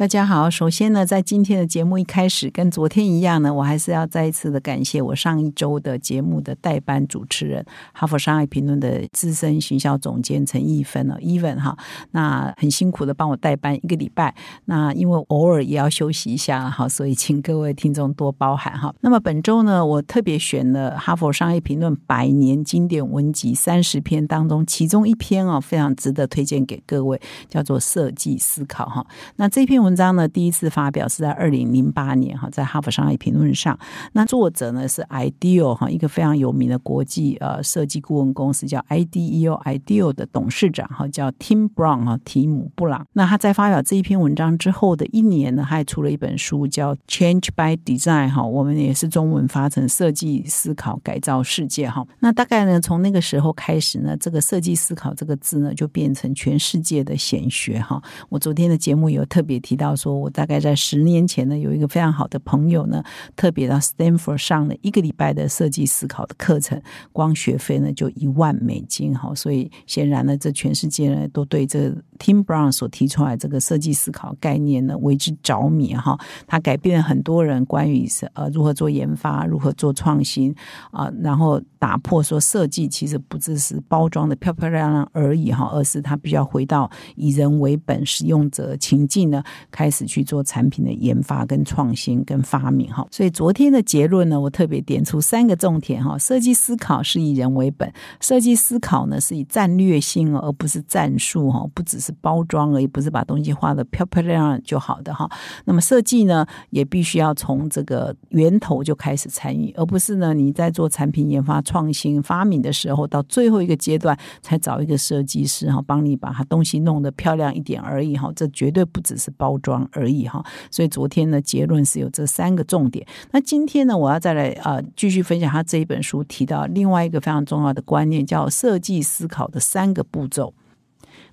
大家好，首先呢，在今天的节目一开始，跟昨天一样呢，我还是要再一次的感谢我上一周的节目的代班主持人，哈佛商业评论的资深行销总监陈义芬呢，Even 哈，那很辛苦的帮我代班一个礼拜，那因为偶尔也要休息一下哈，所以请各位听众多包涵哈。那么本周呢，我特别选了哈佛商业评论百年经典文集三十篇当中，其中一篇哦，非常值得推荐给各位，叫做设计思考哈。那这篇文。文章呢，第一次发表是在二零零八年哈，在《哈佛商业评论》上。那作者呢是 Ideal 哈，一个非常有名的国际呃设计顾问公司叫 IDEO Ideal 的董事长哈，叫 Tim Brown 哈，提姆布朗。那他在发表这一篇文章之后的一年呢，他还出了一本书叫《Change by Design》哈，我们也是中文发成“设计思考改造世界”哈。那大概呢，从那个时候开始呢，这个“设计思考”这个字呢，就变成全世界的显学哈。我昨天的节目有特别提。提到说，我大概在十年前呢，有一个非常好的朋友呢，特别到 Stanford 上了一个礼拜的设计思考的课程，光学费呢就一万美金哈，所以显然呢，这全世界呢都对这 Tim Brown 所提出来这个设计思考概念呢为之着迷哈，他改变了很多人关于是呃如何做研发、如何做创新啊，然后打破说设计其实不只是包装的漂漂亮亮而已哈，而是他必须要回到以人为本、使用者情境呢。开始去做产品的研发、跟创新、跟发明哈，所以昨天的结论呢，我特别点出三个重点哈：设计思考是以人为本，设计思考呢是以战略性而不是战术哈，不只是包装而已，不是把东西画的漂漂亮亮就好的哈。那么设计呢，也必须要从这个源头就开始参与，而不是呢你在做产品研发、创新、发明的时候，到最后一个阶段才找一个设计师哈，帮你把它东西弄得漂亮一点而已哈。这绝对不只是包。包装而已哈，所以昨天呢结论是有这三个重点。那今天呢，我要再来啊继续分享他这一本书提到另外一个非常重要的观念，叫设计思考的三个步骤。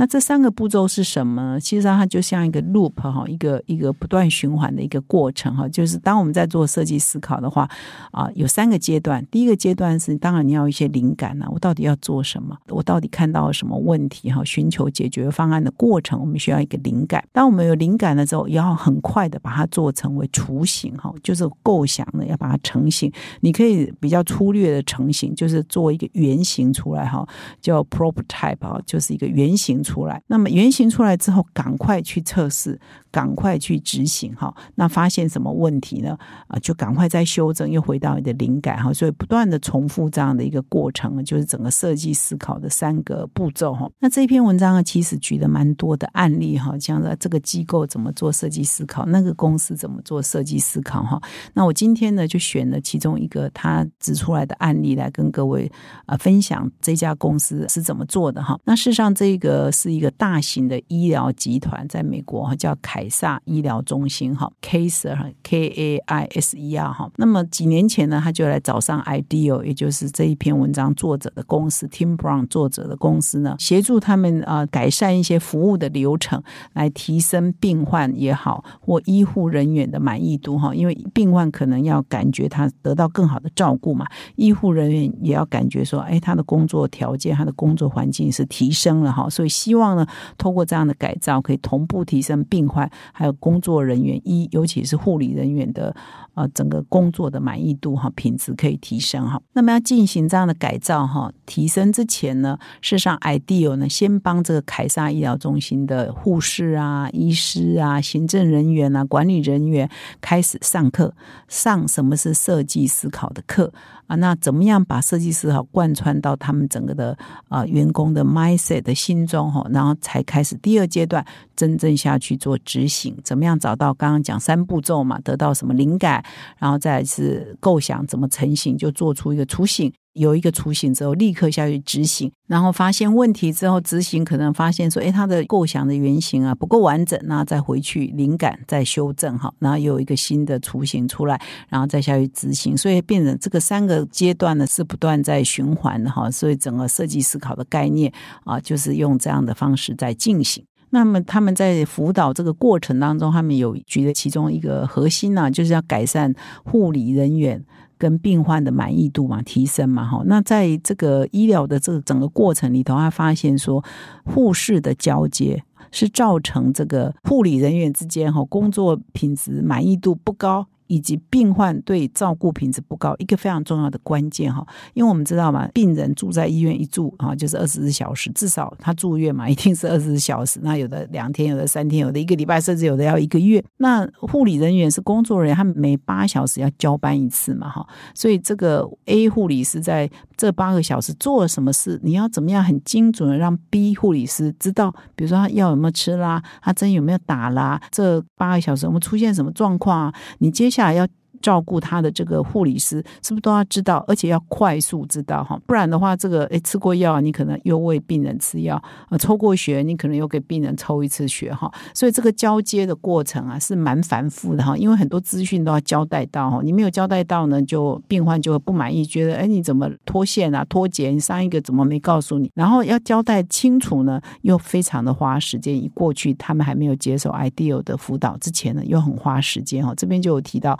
那这三个步骤是什么？其实它就像一个 loop 哈，一个一个不断循环的一个过程哈。就是当我们在做设计思考的话啊，有三个阶段。第一个阶段是，当然你要一些灵感呢，我到底要做什么？我到底看到了什么问题哈？寻求解决方案的过程，我们需要一个灵感。当我们有灵感了之后，要很快的把它做成为雏形哈，就是构想呢，要把它成型。你可以比较粗略的成型，就是做一个原型出来哈，叫 prototype 啊，就是一个原型。出来，那么原型出来之后，赶快去测试。赶快去执行哈，那发现什么问题呢？啊，就赶快再修正，又回到你的灵感哈，所以不断的重复这样的一个过程，就是整个设计思考的三个步骤哈。那这篇文章呢，其实举了蛮多的案例哈，像这个机构怎么做设计思考，那个公司怎么做设计思考哈。那我今天呢，就选了其中一个他指出来的案例来跟各位啊分享这家公司是怎么做的哈。那事实上，这个是一个大型的医疗集团，在美国哈叫凯。撒医疗中心哈，Kaiser K A I S E R 哈。那么几年前呢，他就来找上 Ideal，也就是这一篇文章作者的公司 Tim Brown 作者的公司呢，协助他们啊改善一些服务的流程，来提升病患也好或医护人员的满意度哈。因为病患可能要感觉他得到更好的照顾嘛，医护人员也要感觉说，哎，他的工作条件、他的工作环境是提升了哈。所以希望呢，通过这样的改造，可以同步提升病患。还有工作人员一，尤其是护理人员的呃整个工作的满意度哈，品质可以提升哈。那么要进行这样的改造哈，提升之前呢，事实上 ideal 呢，先帮这个凯撒医疗中心的护士啊、医师啊、行政人员啊、管理人员开始上课，上什么是设计思考的课。啊，那怎么样把设计思考贯穿到他们整个的啊员工的 mindset 的心中然后才开始第二阶段真正下去做执行。怎么样找到刚刚讲三步骤嘛，得到什么灵感，然后再是构想怎么成型，就做出一个雏形。有一个雏形之后，立刻下去执行，然后发现问题之后执行，可能发现说，哎，他的构想的原型啊不够完整，那再回去灵感再修正哈，然后有一个新的雏形出来，然后再下去执行，所以变成这个三个阶段呢是不断在循环的哈，所以整个设计思考的概念啊，就是用这样的方式在进行。那么他们在辅导这个过程当中，他们有举的其中一个核心呢，就是要改善护理人员。跟病患的满意度嘛提升嘛哈，那在这个医疗的这个整个过程里头，他发现说护士的交接是造成这个护理人员之间哈工作品质满意度不高。以及病患对照顾品质不高，一个非常重要的关键哈，因为我们知道嘛，病人住在医院一住啊，就是二十四小时，至少他住院嘛，一定是二十四小时。那有的两天，有的三天，有的一个礼拜，甚至有的要一个月。那护理人员是工作人员，他每八小时要交班一次嘛哈，所以这个 A 护理是在这八个小时做了什么事，你要怎么样很精准的让 B 护理师知道，比如说他药有没有吃啦，他针有没有打啦，这八个小时我们出现什么状况？你接下来要照顾他的这个护理师，是不是都要知道，而且要快速知道哈？不然的话，这个诶吃过药，你可能又为病人吃药；啊，抽过血，你可能又给病人抽一次血哈。所以这个交接的过程啊，是蛮繁复的哈。因为很多资讯都要交代到哈，你没有交代到呢，就病患就会不满意，觉得哎你怎么脱线啊、脱节？你上一个怎么没告诉你？然后要交代清楚呢，又非常的花时间。一过去他们还没有接受 ideal 的辅导之前呢，又很花时间哈。这边就有提到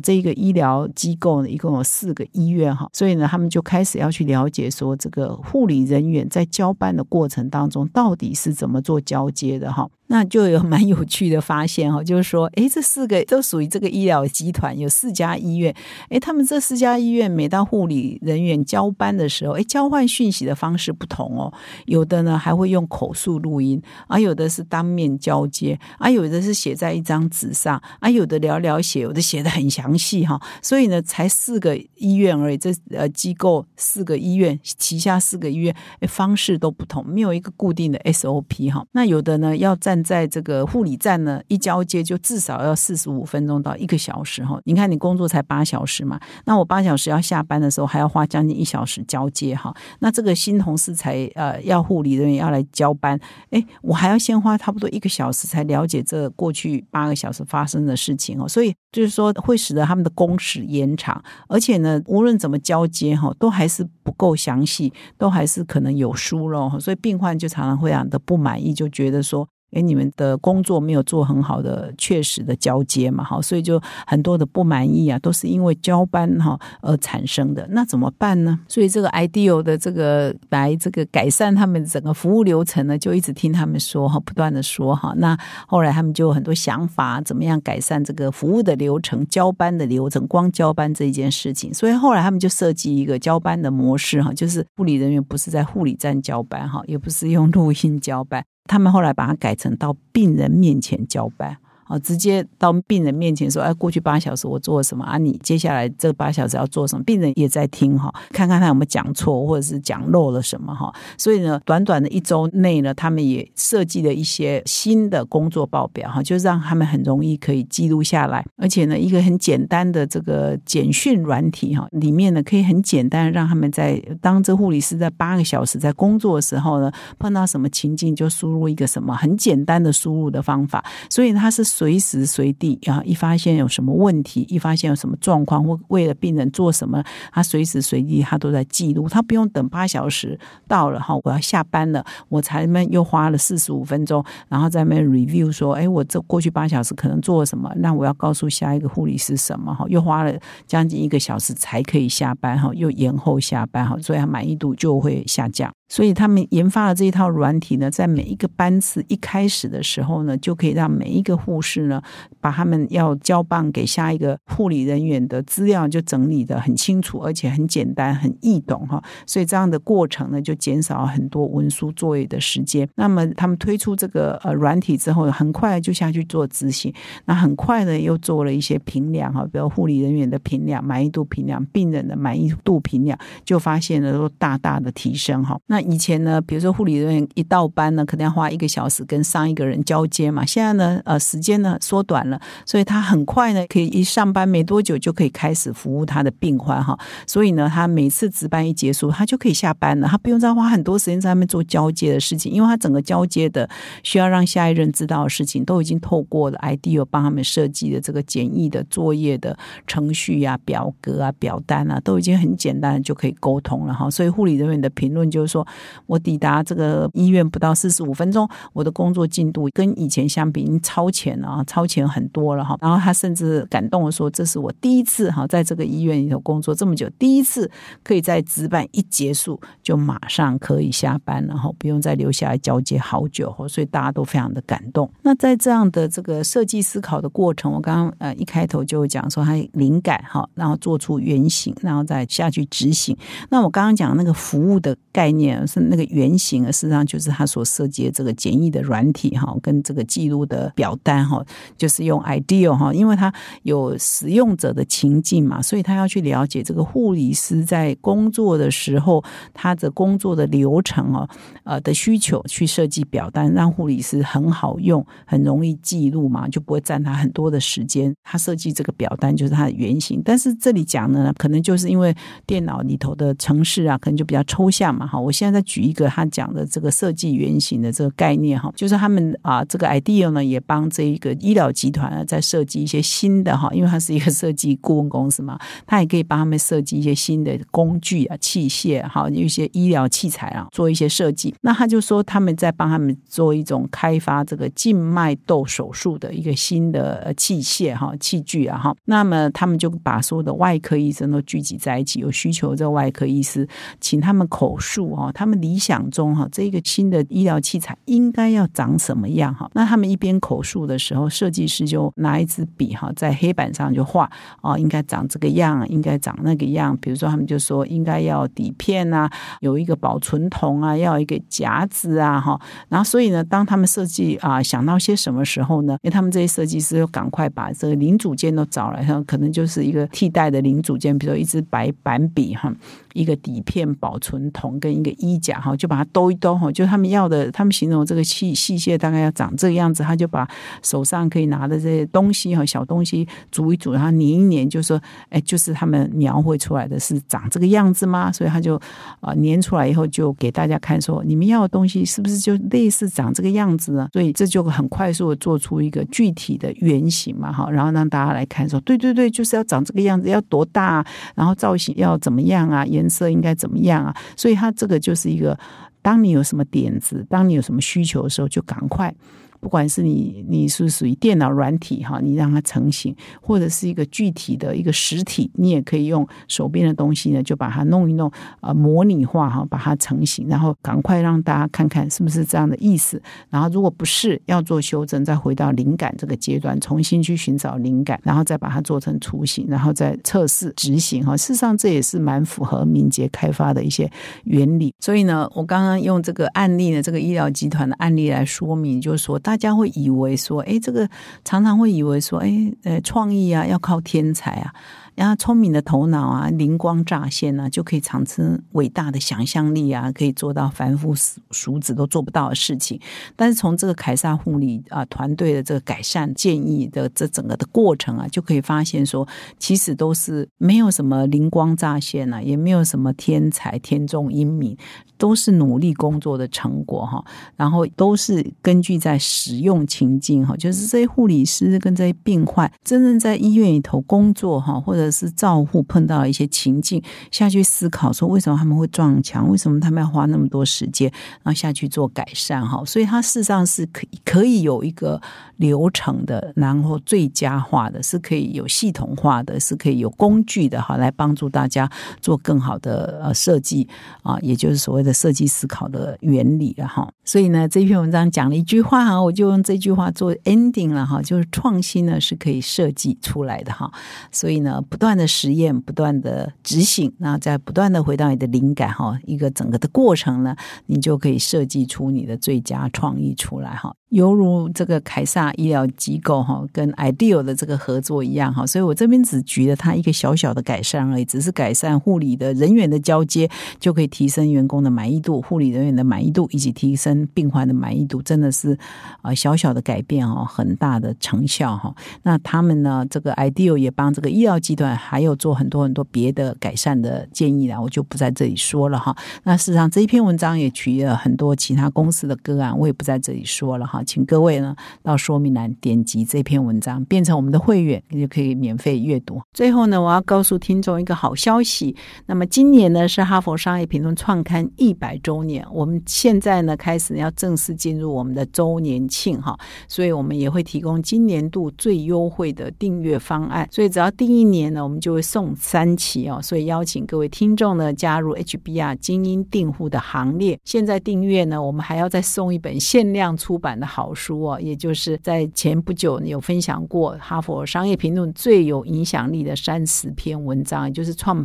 这一个医疗机构呢，一共有四个医院哈，所以呢，他们就开始要去了解说，这个护理人员在交班的过程当中，到底是怎么做交接的哈。那就有蛮有趣的发现哈，就是说，哎，这四个都属于这个医疗集团，有四家医院，哎，他们这四家医院每到护理人员交班的时候，哎，交换讯息的方式不同哦，有的呢还会用口述录音，啊，有的是当面交接，啊，有的是写在一张纸上，啊，有的寥寥写，有的写的很详细哈，所以呢，才四个医院而已，这呃机构四个医院旗下四个医院，方式都不同，没有一个固定的 SOP 哈，那有的呢要站。在这个护理站呢，一交接就至少要四十五分钟到一个小时哈。你看你工作才八小时嘛，那我八小时要下班的时候还要花将近一小时交接哈。那这个新同事才呃要护理人员要来交班，哎，我还要先花差不多一个小时才了解这过去八个小时发生的事情哦。所以就是说会使得他们的工时延长，而且呢，无论怎么交接哈，都还是不够详细，都还是可能有疏漏，所以病患就常常会让的不满意，就觉得说。哎，你们的工作没有做很好的确实的交接嘛，哈，所以就很多的不满意啊，都是因为交班哈而产生的。那怎么办呢？所以这个 ideal 的这个来这个改善他们整个服务流程呢，就一直听他们说哈，不断的说哈。那后来他们就很多想法，怎么样改善这个服务的流程、交班的流程，光交班这一件事情。所以后来他们就设计一个交班的模式哈，就是护理人员不是在护理站交班哈，也不是用录音交班。他们后来把它改成到病人面前交班。哦，直接到病人面前说：“哎，过去八小时我做了什么啊？你接下来这八小时要做什么？”病人也在听哈，看看他有没有讲错，或者是讲漏了什么哈。所以呢，短短的一周内呢，他们也设计了一些新的工作报表哈，就让他们很容易可以记录下来。而且呢，一个很简单的这个简讯软体哈，里面呢可以很简单让他们在当这护理师在八个小时在工作的时候呢，碰到什么情境就输入一个什么很简单的输入的方法。所以它是。随时随地啊，一发现有什么问题，一发现有什么状况，或为了病人做什么，他随时随地他都在记录，他不用等八小时到了哈，我要下班了，我才们又花了四十五分钟，然后在那 review 说，哎，我这过去八小时可能做了什么，那我要告诉下一个护理师什么哈，又花了将近一个小时才可以下班哈，又延后下班哈，所以他满意度就会下降。所以他们研发了这一套软体呢，在每一个班次一开始的时候呢，就可以让每一个护士呢，把他们要交棒给下一个护理人员的资料就整理的很清楚，而且很简单、很易懂哈。所以这样的过程呢，就减少了很多文书作业的时间。那么他们推出这个呃软体之后，很快就下去做执行。那很快呢，又做了一些评量哈，比如护理人员的评量、满意度评量、病人的满意度评量，就发现了都大大的提升哈。那以前呢，比如说护理人员一到班呢，可能要花一个小时跟上一个人交接嘛。现在呢，呃，时间呢缩短了，所以他很快呢，可以一上班没多久就可以开始服务他的病患哈。所以呢，他每次值班一结束，他就可以下班了，他不用再花很多时间在那边做交接的事情，因为他整个交接的需要让下一任知道的事情，都已经透过了 IDEO 帮他们设计的这个简易的作业的程序啊、表格啊、表单啊，都已经很简单就可以沟通了哈。所以护理人员的评论就是说，我抵达这个医院不到四十五分钟，我的工作进度跟以前相比已经超前了啊，超前很多了哈。然后他甚至感动的说，这是我第一次哈，在这个医院里头工作这么久，第一次可以在值班一结束就马上可以下班，然后不用再留下来交接好久，所以大家都非常的感动。那在这样的这个设计思考的过程，我刚刚呃一开头就讲说他灵感哈，然后做出原型，然后再下去执行。那我刚刚讲那个服务的概念是那个原型，事实上就是他所设计的这个简易的软体哈，跟这个记录的表单哈，就是用 Ideal 哈，因为他有使用者的情境嘛，所以他要去了解这个护理师在工作的时候他的工作的流程哦，呃的需求去设计表单，让护理师很好用，很容易记录嘛，就不会占他很多的时间。他设计这个表单就是他的原型，但是这里讲呢，可能就是因为电脑里头的程式啊，可能就比较抽象嘛。哈，我现在再举一个他讲的这个设计原型的这个概念哈，就是他们啊，这个 idea 呢也帮这一个医疗集团啊在设计一些新的哈，因为它是一个设计顾问公司嘛，他也可以帮他们设计一些新的工具啊、器械哈，有一些医疗器材啊，做一些设计。那他就说他们在帮他们做一种开发这个静脉窦手术的一个新的器械哈、器具啊哈。那么他们就把所有的外科医生都聚集在一起，有需求这外科医师，请他们口述哈他们理想中哈这个新的医疗器材应该要长什么样哈。那他们一边口述的时候，设计师就拿一支笔哈，在黑板上就画哦，应该长这个样，应该长那个样。比如说他们就说应该要底片啊，有一个保存桶啊，要一个夹子啊哈。然后所以呢，当他们设计啊想到些什么时候呢？因为他们这些设计师要赶快把这个零组件都找来，可能就是一个替代的零组件，比如说一支白板笔哈，一个底片保存桶跟一个衣架哈，就把它兜一兜哈，就他们要的，他们形容这个器器械大概要长这个样子，他就把手上可以拿的这些东西哈，小东西组一组，然后粘一粘，就说，哎，就是他们描绘出来的是长这个样子吗？所以他就啊粘出来以后，就给大家看说，你们要的东西是不是就类似长这个样子呢？所以这就很快速的做出一个具体的原型嘛，哈，然后让大家来看说，对对对，就是要长这个样子，要多大，然后造型要怎么样啊，颜色应该怎么样啊？所以他这个就是一个，当你有什么点子，当你有什么需求的时候，就赶快。不管是你你是属于电脑软体哈，你让它成型，或者是一个具体的一个实体，你也可以用手边的东西呢，就把它弄一弄啊，模拟化哈，把它成型，然后赶快让大家看看是不是这样的意思。然后如果不是，要做修正，再回到灵感这个阶段，重新去寻找灵感，然后再把它做成雏形，然后再测试执行哈。事实上，这也是蛮符合敏捷开发的一些原理。所以呢，我刚刚用这个案例呢，这个医疗集团的案例来说明，就是说。大家会以为说，哎，这个常常会以为说，哎，呃，创意啊，要靠天才啊。然后聪明的头脑啊，灵光乍现啊，就可以产生伟大的想象力啊，可以做到凡夫俗子都做不到的事情。但是从这个凯撒护理啊团队的这个改善建议的这整个的过程啊，就可以发现说，其实都是没有什么灵光乍现啊，也没有什么天才天纵英明，都是努力工作的成果哈。然后都是根据在使用情境哈，就是这些护理师跟这些病患真正在医院里头工作哈，或者是照护碰到一些情境下去思考，说为什么他们会撞墙？为什么他们要花那么多时间，然后下去做改善？哈，所以它事实上是可以可以有一个流程的，然后最佳化的，是可以有系统化的，是可以有工具的，哈，来帮助大家做更好的呃设计啊，也就是所谓的设计思考的原理了哈。所以呢，这篇文章讲了一句话哈，我就用这句话做 ending 了哈，就是创新呢是可以设计出来的哈。所以呢，不断的实验，不断的执行，然后再不断的回到你的灵感哈，一个整个的过程呢，你就可以设计出你的最佳创意出来哈。犹如这个凯撒医疗机构哈，跟 Ideal 的这个合作一样哈，所以我这边只举了它一个小小的改善而已，只是改善护理的人员的交接，就可以提升员工的满意度、护理人员的满意度，以及提升病患的满意度，真的是啊小小的改变哦，很大的成效哈。那他们呢，这个 idea 也帮这个医疗集团还有做很多很多别的改善的建议啦，我就不在这里说了哈。那事实上这一篇文章也举了很多其他公司的个案，我也不在这里说了哈。请各位呢到说明栏点击这篇文章，变成我们的会员，你就可以免费阅读。最后呢，我要告诉听众一个好消息。那么今年呢是哈佛商业评论创刊一百周年，我们现在呢开始要正式进入我们的周年庆哈，所以我们也会提供今年度最优惠的订阅方案。所以只要订一年呢，我们就会送三期哦。所以邀请各位听众呢加入 HBR 精英订户的行列。现在订阅呢，我们还要再送一本限量出版的。好书哦，也就是在前不久有分享过《哈佛商业评论》最有影响力的三十篇文章，也就是创